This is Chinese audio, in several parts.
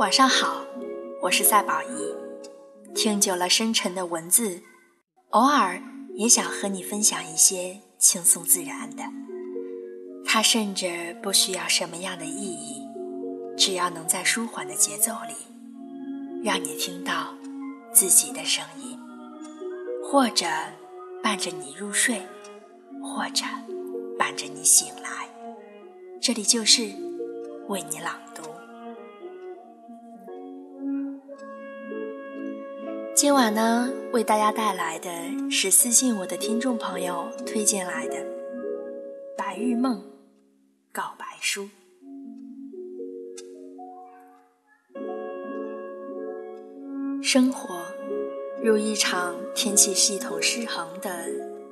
晚上好，我是赛宝仪。听久了深沉的文字，偶尔也想和你分享一些轻松自然的。它甚至不需要什么样的意义，只要能在舒缓的节奏里，让你听到自己的声音，或者伴着你入睡，或者伴着你醒来。这里就是为你朗读。今晚呢，为大家带来的是私信我的听众朋友推荐来的《白日梦告白书》。生活如一场天气系统失衡的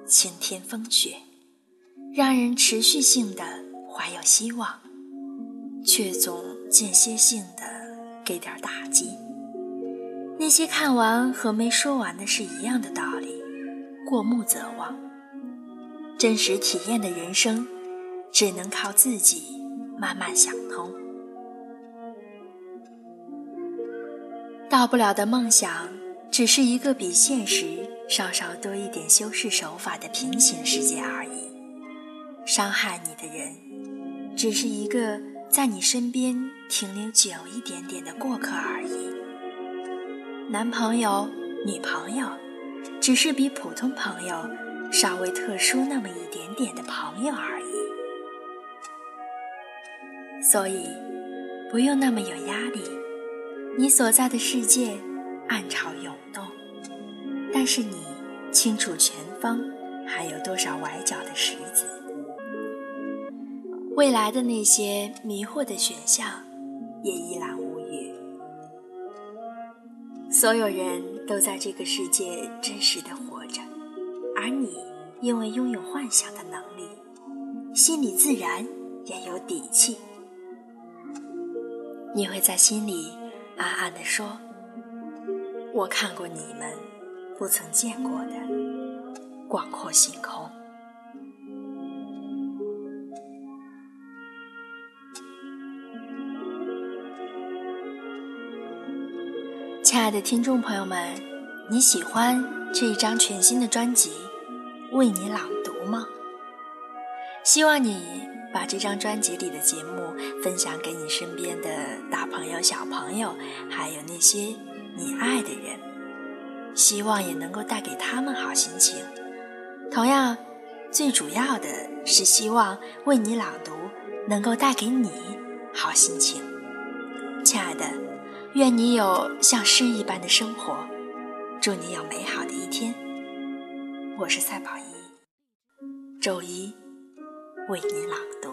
晴天风雪，让人持续性的。怀有希望，却总间歇性的给点打击。那些看完和没说完的是一样的道理，过目则忘。真实体验的人生，只能靠自己慢慢想通。到不了的梦想，只是一个比现实稍稍多一点修饰手法的平行世界而已。伤害你的人。只是一个在你身边停留久一点点的过客而已。男朋友、女朋友，只是比普通朋友稍微特殊那么一点点的朋友而已。所以，不用那么有压力。你所在的世界暗潮涌动，但是你清楚前方还有多少崴脚的石子。未来的那些迷惑的选项，也一览无。所有人都在这个世界真实的活着，而你因为拥有幻想的能力，心里自然也有底气。你会在心里暗暗地说：“我看过你们不曾见过的广阔星空。”亲爱的听众朋友们，你喜欢这一张全新的专辑《为你朗读》吗？希望你把这张专辑里的节目分享给你身边的大朋友、小朋友，还有那些你爱的人，希望也能够带给他们好心情。同样，最主要的是希望《为你朗读》能够带给你好心情，亲爱的。愿你有像诗一般的生活，祝你有美好的一天。我是赛宝仪，周一为你朗读。